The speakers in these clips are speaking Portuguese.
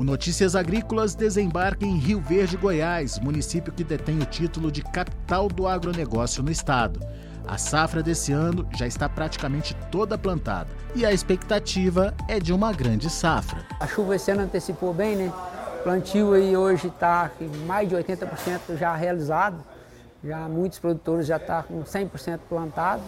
O Notícias Agrícolas desembarca em Rio Verde, Goiás, município que detém o título de capital do agronegócio no estado. A safra desse ano já está praticamente toda plantada e a expectativa é de uma grande safra. A chuva esse ano antecipou bem, né? Plantio aí hoje está mais de 80% já realizado. Já muitos produtores já estão tá com 100% plantado.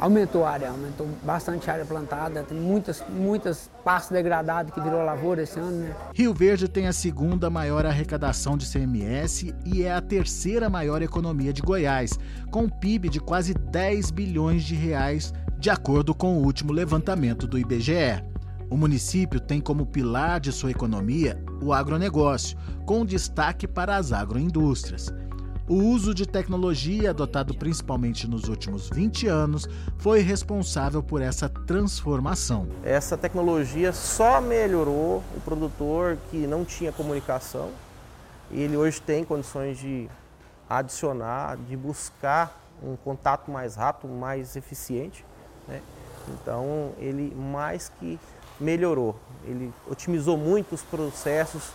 Aumentou a área, aumentou bastante a área plantada, tem muitas, muitas pastos degradados que virou lavoura esse ano, né? Rio Verde tem a segunda maior arrecadação de CMS e é a terceira maior economia de Goiás, com um PIB de quase 10 bilhões de reais, de acordo com o último levantamento do IBGE. O município tem como pilar de sua economia o agronegócio, com destaque para as agroindústrias. O uso de tecnologia, adotado principalmente nos últimos 20 anos, foi responsável por essa transformação. Essa tecnologia só melhorou o produtor que não tinha comunicação. Ele hoje tem condições de adicionar, de buscar um contato mais rápido, mais eficiente. Né? Então, ele mais que melhorou, ele otimizou muito os processos.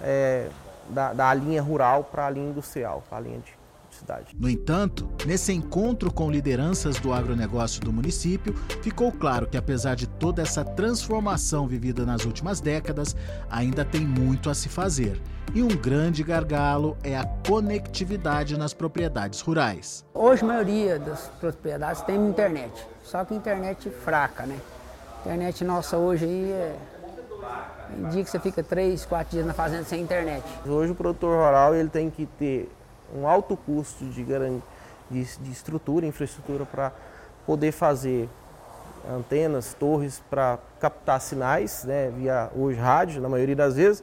É, da, da linha rural para a linha industrial, para a linha de cidade. No entanto, nesse encontro com lideranças do agronegócio do município, ficou claro que, apesar de toda essa transformação vivida nas últimas décadas, ainda tem muito a se fazer. E um grande gargalo é a conectividade nas propriedades rurais. Hoje, a maioria das propriedades tem internet, só que internet fraca, né? A internet nossa hoje aí é dia que você fica três, quatro dias na fazenda sem internet. Hoje o produtor rural ele tem que ter um alto custo de, de, de estrutura, infraestrutura para poder fazer antenas, torres para captar sinais, né, via hoje rádio, na maioria das vezes,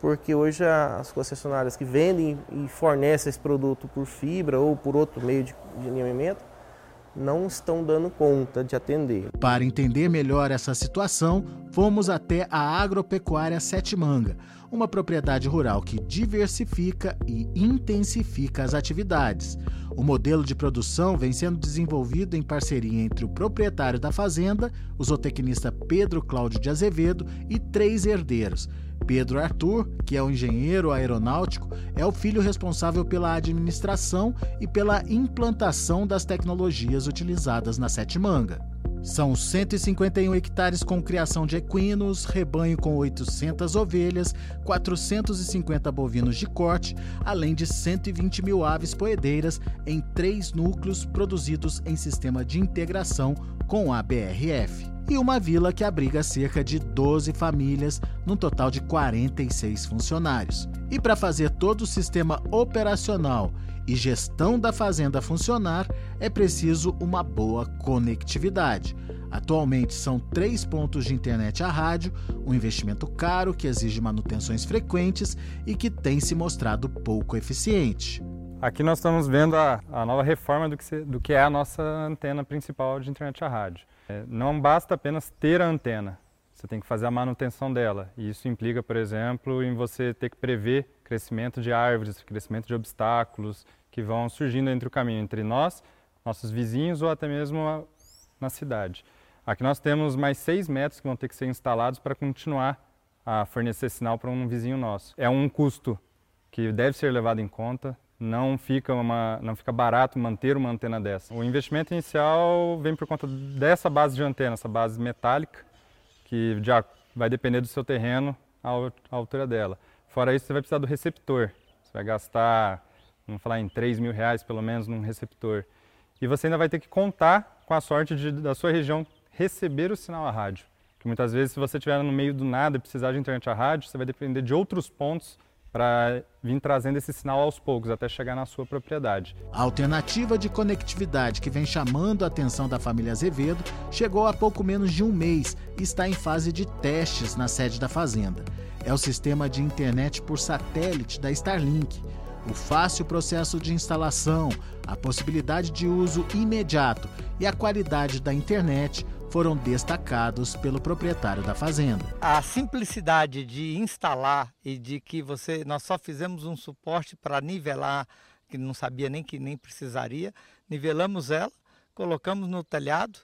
porque hoje as concessionárias que vendem e fornecem esse produto por fibra ou por outro meio de, de alinhamento, não estão dando conta de atender. Para entender melhor essa situação, fomos até a Agropecuária Sete Manga, uma propriedade rural que diversifica e intensifica as atividades. O modelo de produção vem sendo desenvolvido em parceria entre o proprietário da fazenda, o zootecnista Pedro Cláudio de Azevedo e três herdeiros, Pedro Arthur, que é o engenheiro aeronáutico, é o filho responsável pela administração e pela implantação das tecnologias utilizadas na Sete Manga. São 151 hectares com criação de equinos, rebanho com 800 ovelhas, 450 bovinos de corte, além de 120 mil aves poedeiras em três núcleos produzidos em sistema de integração com a BRF e uma vila que abriga cerca de 12 famílias, num total de 46 funcionários. E para fazer todo o sistema operacional e gestão da fazenda funcionar, é preciso uma boa conectividade. Atualmente são três pontos de internet a rádio, um investimento caro que exige manutenções frequentes e que tem se mostrado pouco eficiente. Aqui nós estamos vendo a, a nova reforma do que, se, do que é a nossa antena principal de internet a rádio. É, não basta apenas ter a antena, você tem que fazer a manutenção dela. E isso implica, por exemplo, em você ter que prever crescimento de árvores, crescimento de obstáculos que vão surgindo entre o caminho entre nós, nossos vizinhos ou até mesmo na cidade. Aqui nós temos mais seis metros que vão ter que ser instalados para continuar a fornecer sinal para um vizinho nosso. É um custo que deve ser levado em conta, não fica, uma, não fica barato manter uma antena dessa. O investimento inicial vem por conta dessa base de antena, essa base metálica, que já vai depender do seu terreno, a altura dela. Fora isso, você vai precisar do receptor. Você vai gastar, vamos falar em 3 mil reais pelo menos num receptor. E você ainda vai ter que contar com a sorte de, da sua região receber o sinal a rádio. Que muitas vezes, se você estiver no meio do nada e precisar de internet a rádio, você vai depender de outros pontos para vir trazendo esse sinal aos poucos até chegar na sua propriedade. A alternativa de conectividade que vem chamando a atenção da família Azevedo chegou há pouco menos de um mês e está em fase de testes na sede da fazenda. É o sistema de internet por satélite da Starlink. O fácil processo de instalação, a possibilidade de uso imediato e a qualidade da internet foram destacados pelo proprietário da fazenda. A simplicidade de instalar e de que você nós só fizemos um suporte para nivelar, que não sabia nem que nem precisaria, nivelamos ela, colocamos no telhado,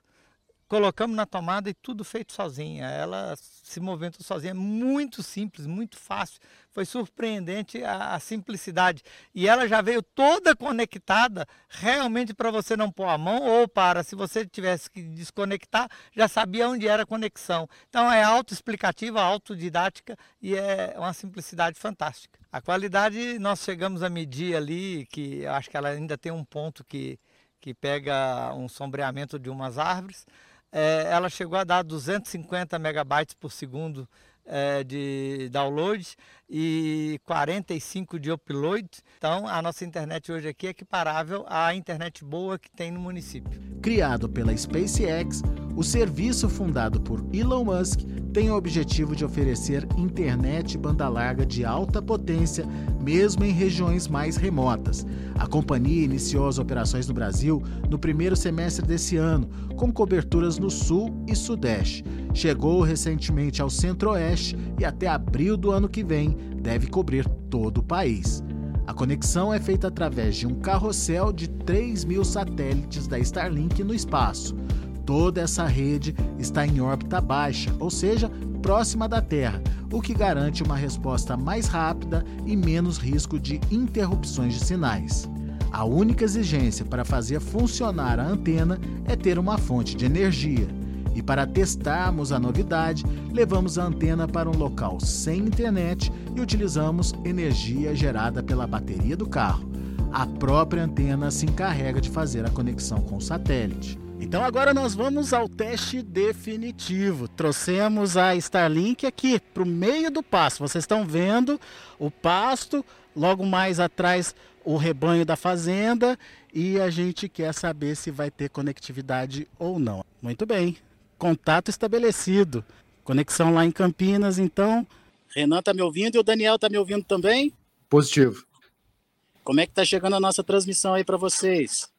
colocamos na tomada e tudo feito sozinha. Ela se movendo sozinha, muito simples, muito fácil. Foi surpreendente a, a simplicidade. E ela já veio toda conectada, realmente para você não pôr a mão ou para, se você tivesse que desconectar, já sabia onde era a conexão. Então é autoexplicativa, autodidática e é uma simplicidade fantástica. A qualidade nós chegamos a medir ali, que eu acho que ela ainda tem um ponto que, que pega um sombreamento de umas árvores é, ela chegou a dar 250 megabytes por segundo é, de download e 45 de upload. Então, a nossa internet hoje aqui é equiparável à internet boa que tem no município. Criado pela SpaceX, o serviço fundado por Elon Musk tem o objetivo de oferecer internet banda larga de alta potência, mesmo em regiões mais remotas. A companhia iniciou as operações no Brasil no primeiro semestre desse ano, com coberturas no sul e sudeste. Chegou recentemente ao centro-oeste e até abril do ano que vem deve cobrir todo o país. A conexão é feita através de um carrossel de 3 mil satélites da Starlink no espaço. Toda essa rede está em órbita baixa, ou seja, próxima da Terra, o que garante uma resposta mais rápida e menos risco de interrupções de sinais. A única exigência para fazer funcionar a antena é ter uma fonte de energia. E para testarmos a novidade, levamos a antena para um local sem internet e utilizamos energia gerada pela bateria do carro. A própria antena se encarrega de fazer a conexão com o satélite. Então agora nós vamos ao teste definitivo. Trouxemos a Starlink aqui para o meio do pasto. Vocês estão vendo o pasto, logo mais atrás o rebanho da fazenda e a gente quer saber se vai ter conectividade ou não. Muito bem, contato estabelecido. Conexão lá em Campinas, então. Renan está me ouvindo e o Daniel está me ouvindo também? Positivo. Como é que está chegando a nossa transmissão aí para vocês?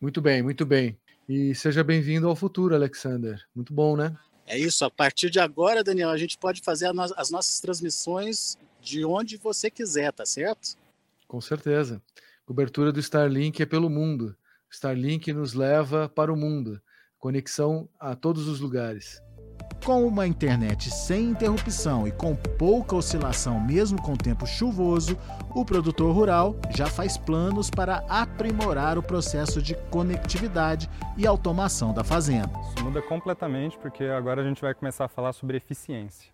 Muito bem, muito bem. E seja bem-vindo ao futuro, Alexander. Muito bom, né? É isso. A partir de agora, Daniel, a gente pode fazer as nossas transmissões de onde você quiser, tá certo? Com certeza. Cobertura do Starlink é pelo mundo. Starlink nos leva para o mundo. Conexão a todos os lugares. Com uma internet sem interrupção e com pouca oscilação, mesmo com tempo chuvoso, o produtor rural já faz planos para aprimorar o processo de conectividade e automação da fazenda. Isso muda completamente porque agora a gente vai começar a falar sobre eficiência.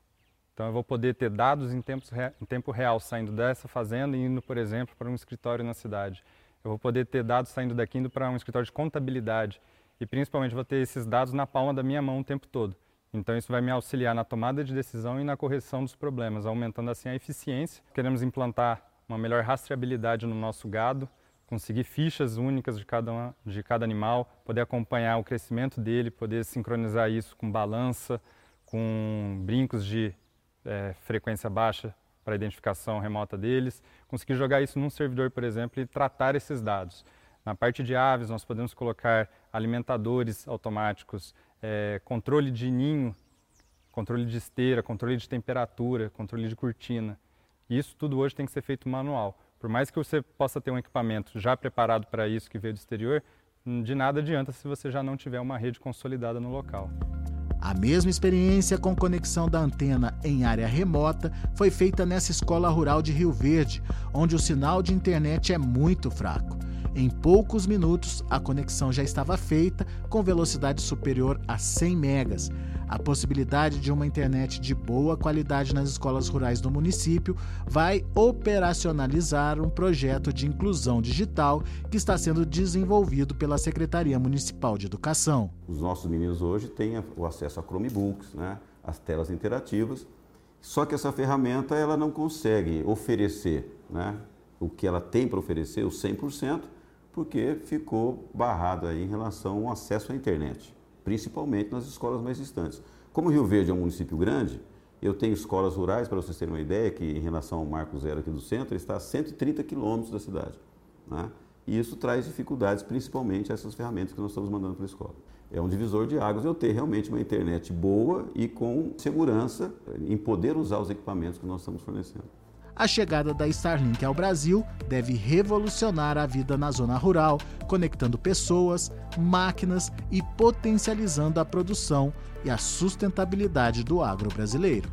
Então eu vou poder ter dados em, em tempo real saindo dessa fazenda e indo, por exemplo, para um escritório na cidade. Eu vou poder ter dados saindo daqui indo para um escritório de contabilidade e principalmente vou ter esses dados na palma da minha mão o tempo todo. Então isso vai me auxiliar na tomada de decisão e na correção dos problemas, aumentando assim a eficiência. Queremos implantar uma melhor rastreabilidade no nosso gado, conseguir fichas únicas de cada, uma, de cada animal, poder acompanhar o crescimento dele, poder sincronizar isso com balança, com brincos de é, frequência baixa para identificação remota deles, conseguir jogar isso num servidor, por exemplo, e tratar esses dados. Na parte de aves, nós podemos colocar alimentadores automáticos, é, controle de ninho, controle de esteira, controle de temperatura, controle de cortina. Isso tudo hoje tem que ser feito manual. Por mais que você possa ter um equipamento já preparado para isso que veio do exterior, de nada adianta se você já não tiver uma rede consolidada no local. A mesma experiência com conexão da antena em área remota foi feita nessa escola rural de Rio Verde, onde o sinal de internet é muito fraco. Em poucos minutos, a conexão já estava feita com velocidade superior a 100 megas. A possibilidade de uma internet de boa qualidade nas escolas rurais do município vai operacionalizar um projeto de inclusão digital que está sendo desenvolvido pela Secretaria Municipal de Educação. Os nossos meninos hoje têm o acesso a Chromebooks, né, as telas interativas, só que essa ferramenta ela não consegue oferecer né, o que ela tem para oferecer, o 100%, porque ficou barrado aí em relação ao acesso à internet, principalmente nas escolas mais distantes. Como Rio Verde é um município grande, eu tenho escolas rurais, para vocês terem uma ideia, que em relação ao Marco Zero aqui do centro, está a 130 quilômetros da cidade. Né? E isso traz dificuldades, principalmente essas ferramentas que nós estamos mandando para a escola. É um divisor de águas eu ter realmente uma internet boa e com segurança em poder usar os equipamentos que nós estamos fornecendo. A chegada da Starlink ao Brasil deve revolucionar a vida na zona rural, conectando pessoas, máquinas e potencializando a produção e a sustentabilidade do agro brasileiro.